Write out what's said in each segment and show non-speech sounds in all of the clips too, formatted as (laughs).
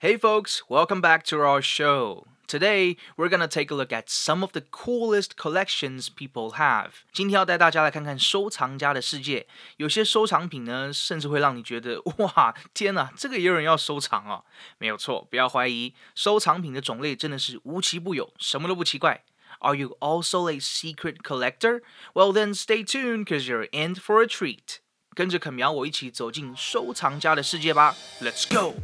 Hey folks, welcome back to our show. Today we're gonna take a look at some of the coolest collections people have. 今天要带大家来看看收藏家的世界。有些收藏品呢，甚至会让你觉得哇，天哪，这个也有人要收藏哦。没有错，不要怀疑，收藏品的种类真的是无奇不有，什么都不奇怪。Are you (laughs) also a secret collector? Well then, stay tuned, cause you're in for a treat. 跟着肯苗我一起走进收藏家的世界吧。Let's go.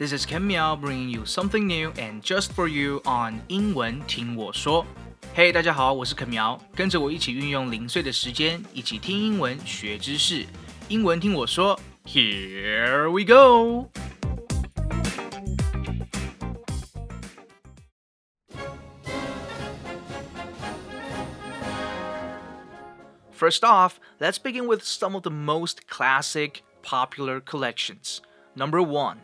This is Ken Miao bringing you something new and just for you on 英文听我说。嘿，大家好，我是肯苗，跟着我一起运用零碎的时间，一起听英文学知识。英文听我说，Here we go。First off, let's begin with some of the most classic, popular collections. Number one,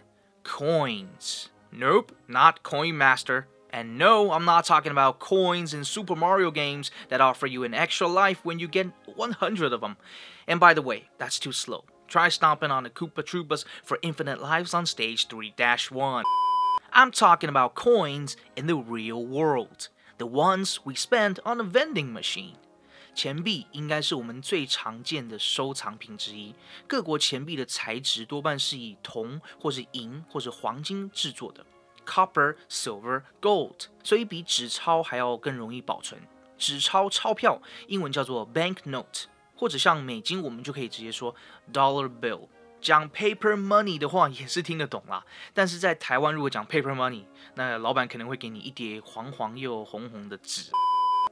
coins. Nope, not Coin Master. And no, I'm not talking about coins in Super Mario games that offer you an extra life when you get 100 of them. And by the way, that's too slow. Try stomping on the Koopa Troopas for infinite lives on stage 3 1. I'm talking about coins in the real world, the ones we spend on a vending machine. 钱币应该是我们最常见的收藏品之一。各国钱币的材质多半是以铜或是银或者黄金制作的，copper、silver、gold，所以比纸钞还要更容易保存。纸钞钞票英文叫做 bank note，或者像美金，我们就可以直接说 dollar bill。讲 paper money 的话也是听得懂啦，但是在台湾如果讲 paper money，那老板可能会给你一叠黄黄又红红的纸。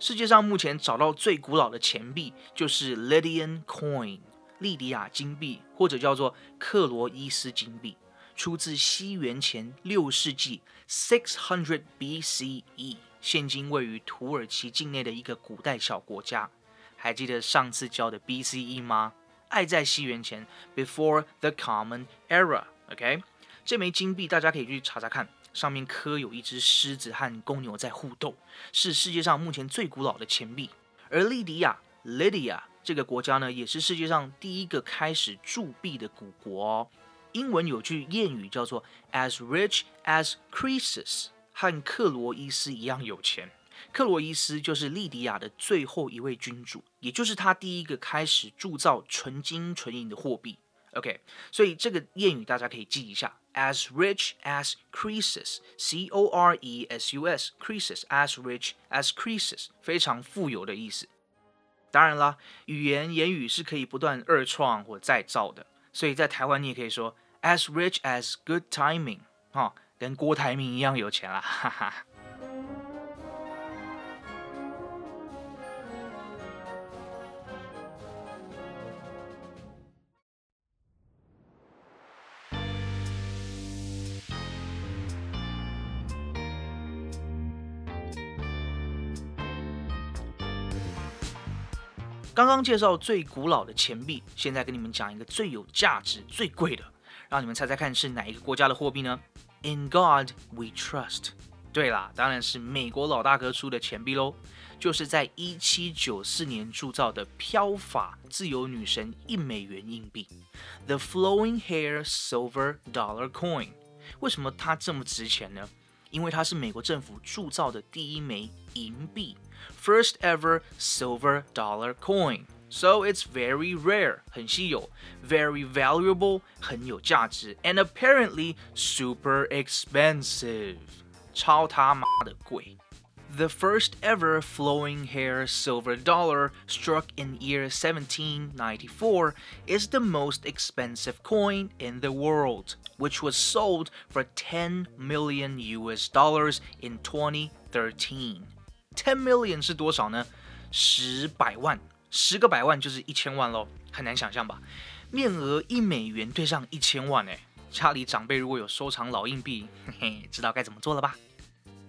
世界上目前找到最古老的钱币就是 Lydian coin，利迪亚金币，或者叫做克罗伊斯金币，出自西元前六世纪 （600 BCE），现今位于土耳其境内的一个古代小国家。还记得上次教的 BCE 吗？爱在西元前 （Before the Common Era），OK？这枚金币大家可以去查查看。上面刻有一只狮子和公牛在互斗，是世界上目前最古老的钱币。而利迪亚 （Lydia） 这个国家呢，也是世界上第一个开始铸币的古国哦。英文有句谚语叫做 “as rich as Croesus”，和克罗伊斯一样有钱。克罗伊斯就是利迪亚的最后一位君主，也就是他第一个开始铸造纯金纯银的货币。OK，所以这个谚语大家可以记一下。as rich as Croesus, C O R E S U S, Croesus, as rich as Croesus，非常富有的意思。当然啦，语言言语是可以不断二创或再造的，所以在台湾你也可以说 as rich as good timing，哈，跟郭台铭一样有钱啦，哈哈。 刚刚介绍最古老的钱币，现在跟你们讲一个最有价值、最贵的，让你们猜猜看是哪一个国家的货币呢？In God we trust。对啦，当然是美国老大哥出的钱币喽，就是在一七九四年铸造的飘法自由女神一美元硬币，The Flowing Hair Silver Dollar Coin。为什么它这么值钱呢？因为它是美国政府铸造的第一枚银币 ，first ever silver dollar coin。So it's very rare，很稀有；very valuable，很有价值；and apparently super expensive，超他妈的贵。The first ever flowing hair silver dollar, struck in year 1794, is the most expensive coin in the world, which was sold for 10 million US dollars in 2013. 10 million 是多少呢？十百万，十个百万就是一千万喽，很难想象吧？面额一美元对上一千万，哎，家里长辈如果有收藏老硬币，嘿嘿，知道该怎么做了吧？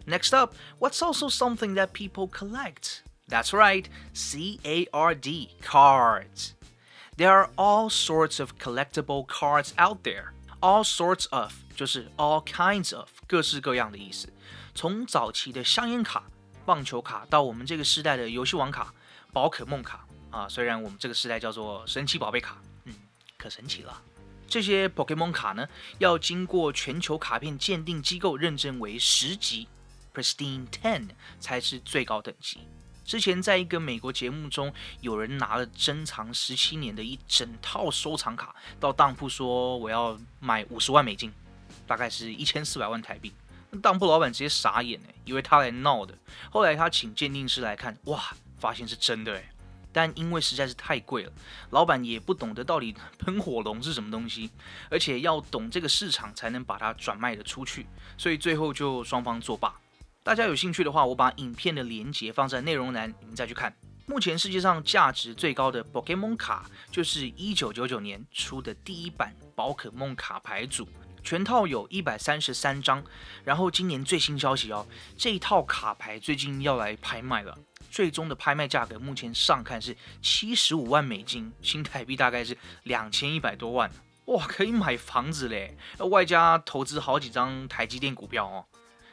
Next up, what's also something that people collect? That's right, C A R D, cards. There are all sorts of collectible cards out there. All sorts of 就是 all kinds of 各式各样的意思。从早期的香烟卡、 棒球卡，到我们这个时代的游戏王卡、宝可梦卡啊，虽然我们这个时代叫做神奇宝贝卡，嗯，可神奇了。这些 Pokemon 卡呢，要经过全球卡片鉴定机构认证为十级 （Pristine Ten） 才是最高等级。之前在一个美国节目中，有人拿了珍藏十七年的一整套收藏卡到当铺说我要卖五十万美金，大概是一千四百万台币。当铺老板直接傻眼哎，以为他来闹的。后来他请鉴定师来看，哇，发现是真的哎。但因为实在是太贵了，老板也不懂得到底 (laughs) 喷火龙是什么东西，而且要懂这个市场才能把它转卖的出去，所以最后就双方作罢。大家有兴趣的话，我把影片的连接放在内容栏，你们再去看。目前世界上价值最高的 bokm 卡，就是一九九九年出的第一版宝可梦卡牌组，全套有一百三十三张。然后今年最新消息哦，这一套卡牌最近要来拍卖了。最终的拍卖价格目前上看是七十五万美金，新台币大概是两千一百多万，哇，可以买房子嘞！外加投资好几张台积电股票哦。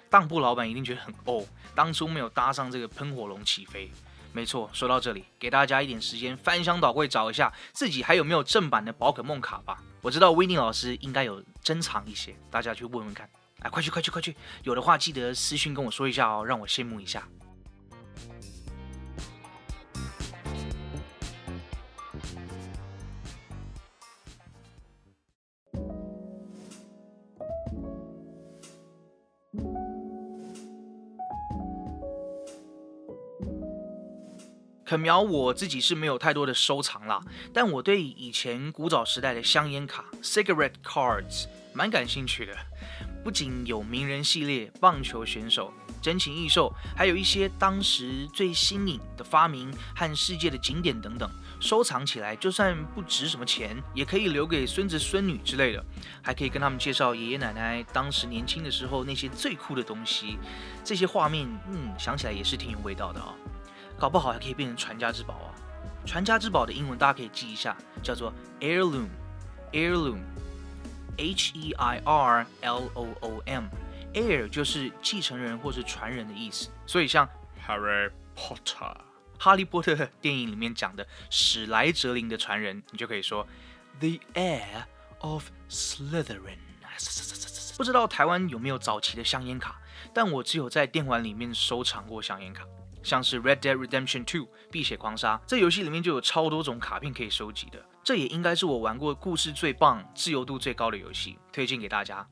当铺老板一定觉得很哦，当初没有搭上这个喷火龙起飞。没错，说到这里，给大家一点时间翻箱倒柜找一下自己还有没有正版的宝可梦卡吧。我知道威尼老师应该有珍藏一些，大家去问问看。哎，快去快去快去！有的话记得私信跟我说一下哦，让我羡慕一下。可苗我自己是没有太多的收藏啦，但我对以前古早时代的香烟卡 （cigarette cards） 蛮感兴趣的。不仅有名人系列、棒球选手、真情异兽，还有一些当时最新颖的发明和世界的景点等等。收藏起来，就算不值什么钱，也可以留给孙子孙女之类的，还可以跟他们介绍爷爷奶奶当时年轻的时候那些最酷的东西。这些画面，嗯，想起来也是挺有味道的啊。搞不好还可以变成传家之宝啊！传家之宝的英文大家可以记一下，叫做 heirloom，heirloom，h e i r l o o m，heir 就是继承人或是传人的意思。所以像 Harry Potter，哈利波特电影里面讲的史莱哲林的传人，你就可以说 the heir of Slytherin。不知道台湾有没有早期的香烟卡，但我只有在电玩里面收藏过香烟卡。像是《Red Dead Redemption 2》碧血狂杀，这游戏里面就有超多种卡片可以收集的，这也应该是我玩过故事最棒、自由度最高的游戏，推荐给大家。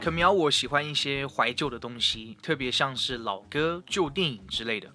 可苗，我喜欢一些怀旧的东西，特别像是老歌、旧电影之类的。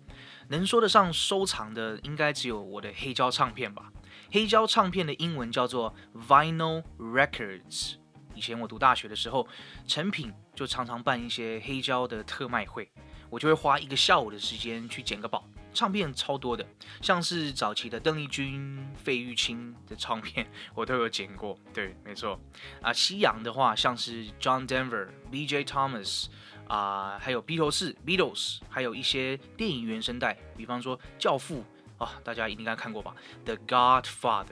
能说得上收藏的，应该只有我的黑胶唱片吧。黑胶唱片的英文叫做 vinyl records。以前我读大学的时候，成品就常常办一些黑胶的特卖会，我就会花一个下午的时间去捡个宝。唱片超多的，像是早期的邓丽君、费玉清的唱片，我都有捡过。对，没错。啊，西洋的话，像是 John Denver、B.J. Thomas。啊，还有披头士 （Beatles），还有一些电影原声带，比方说《教父》啊，大家一定应该看过吧，《The Godfather》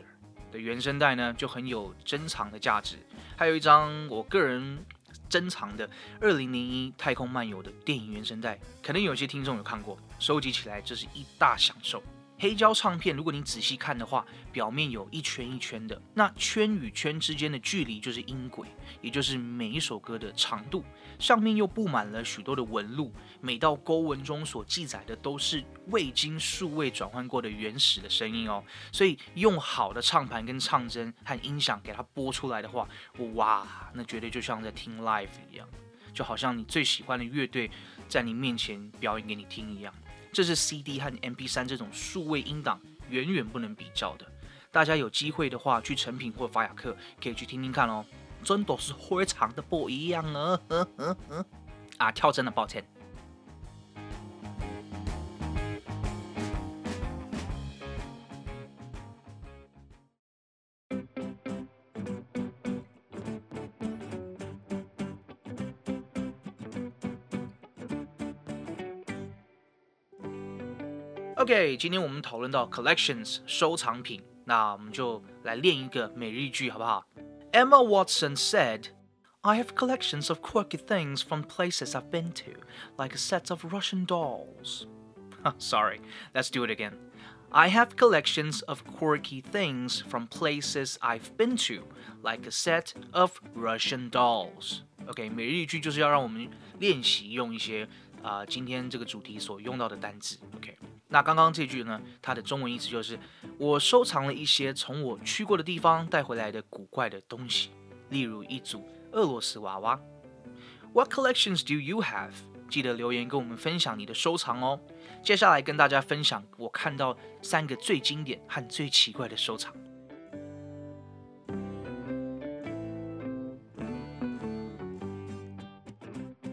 的原声带呢，就很有珍藏的价值。还有一张我个人珍藏的《二零零一太空漫游》的电影原声带，可能有些听众有看过，收集起来这是一大享受。黑胶唱片，如果你仔细看的话，表面有一圈一圈的，那圈与圈之间的距离就是音轨，也就是每一首歌的长度。上面又布满了许多的纹路，每道沟纹中所记载的都是未经数位转换过的原始的声音哦。所以用好的唱盘跟唱针和音响给它播出来的话，哇，那绝对就像在听 live 一样，就好像你最喜欢的乐队在你面前表演给你听一样。这是 CD 和 MP3 这种数位音档远远不能比较的。大家有机会的话，去成品或法雅克可以去听听看哦，真的是非常的不一样啊！啊，跳针的，抱歉。OK，今天我们讨论到 collections 收藏品， 那我们就来练一个每日一句，好不好？Emma Watson said. I have collections of quirky things from places I've been to, like a set of Russian dolls. (laughs) Sorry, let's do it again. I have collections of quirky things from places I've been to, like a set of Russian dolls. OK，每日一句就是要让我们练习用一些啊、呃、今天这个主题所用到的单字。OK， 那刚刚这句呢，它的中文意思就是我收藏了一些从我去过的地方带回来的古怪的东西，例如一组俄罗斯娃娃。What collections do you have？记得留言跟我们分享你的收藏哦。接下来跟大家分享我看到三个最经典和最奇怪的收藏。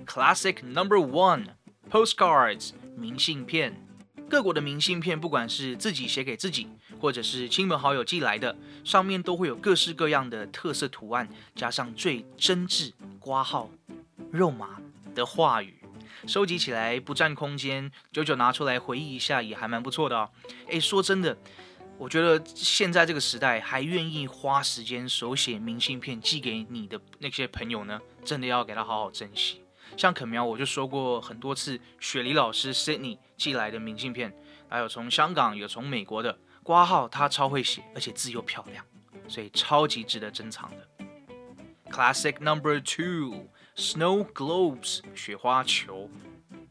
Classic number one: postcards，明信片。各国的明信片，不管是自己写给自己，或者是亲朋好友寄来的，上面都会有各式各样的特色图案，加上最真挚、挂号、肉麻的话语。收集起来不占空间，久久拿出来回忆一下也还蛮不错的哦。诶，说真的，我觉得现在这个时代还愿意花时间手写明信片寄给你的那些朋友呢，真的要给他好好珍惜。像肯苗，我就说过很多次，雪梨老师 Sydney 寄来的明信片，还有从香港有从美国的挂号，他超会写，而且字又漂亮，所以超级值得珍藏的。Classic number two. snow globes, 雪花球.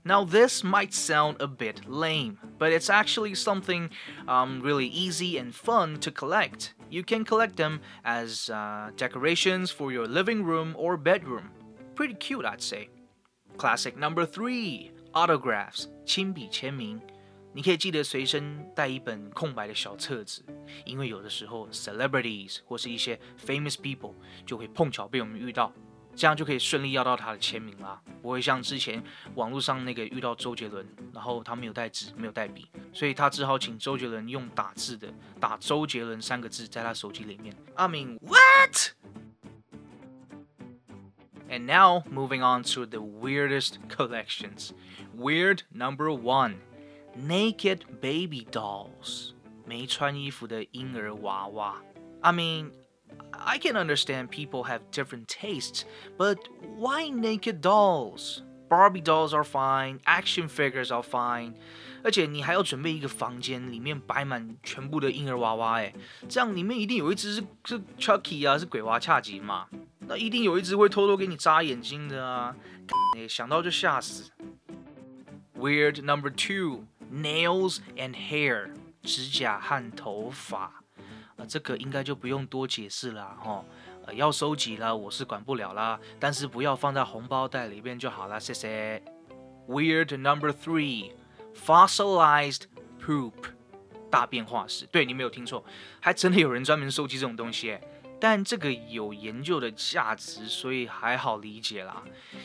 Now, this might sound a bit lame, but it's actually something um, really easy and fun to collect. You can collect them as uh, decorations for your living room or bedroom. Pretty cute, I'd say. Classic number three autographs, 亲笔签名。你可以记得随身带一本空白的小册子，因为有的时候 celebrities 或是一些 famous people 就会碰巧被我们遇到。这样就可以顺利要到他的签名啦，不会像之前网络上那个遇到周杰伦，然后他没有带纸，没有带笔，所以他只好请周杰伦用打字的打周杰伦三个字在他手机里面。I mean what? And now moving on to the weirdest collections. Weird number one, naked baby dolls. 没穿衣服的婴儿娃娃。I mean. I can understand people have different tastes, but why naked dolls? Barbie dolls are fine, action figures are fine，而且你还要准备一个房间，里面摆满全部的婴儿娃娃，哎，这样里面一定有一只是是 Chucky 啊，是鬼娃恰吉嘛， 那一定有一只会偷偷给你眨眼睛的啊，哎，想到就吓死。Weird number two, nails and hair，指甲和头发。啊这个应该就不用多解释了哈，呃，要收集了我是管不了啦，但是不要放在红包袋里边就好了，谢谢。Weird number three, fossilized poop，大变化石，对你没有听错，还真的有人专门收集这种东西。但这个有研究的价值，所以还好理解啦。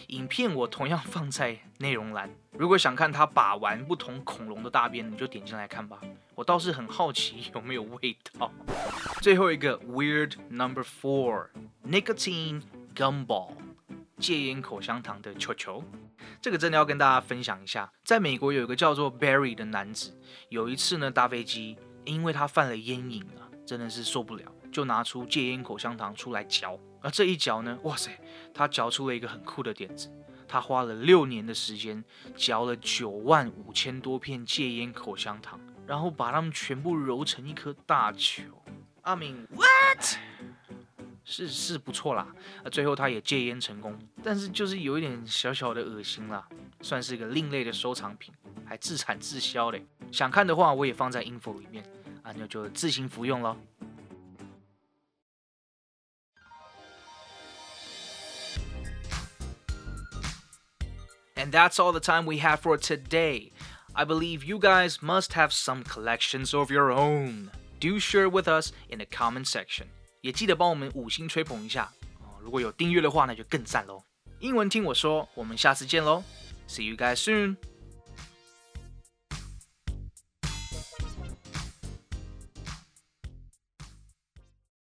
影片我同样放在内容栏，如果想看他把玩不同恐龙的大便，你就点进来看吧。我倒是很好奇有没有味道。最后一个 weird number four nicotine gumball 戒烟口香糖的球球，这个真的要跟大家分享一下。在美国有一个叫做 Barry 的男子，有一次呢搭飞机，因为他犯了烟瘾啊，真的是受不了。就拿出戒烟口香糖出来嚼，而这一嚼呢，哇塞，他嚼出了一个很酷的点子。他花了六年的时间，嚼了九万五千多片戒烟口香糖，然后把它们全部揉成一颗大球。I mean what？是是不错啦，最后他也戒烟成功，但是就是有一点小小的恶心啦，算是一个另类的收藏品，还自产自销嘞。想看的话，我也放在 info 里面，啊，那就自行服用喽。And that's all the time we have for today. I believe you guys must have some collections of your own. Do share with us in the comment section. 也记得帮我们五星吹捧一下哦。如果有订阅的话，那就更赞喽。英文听我说，我们下次见喽。See you guys soon.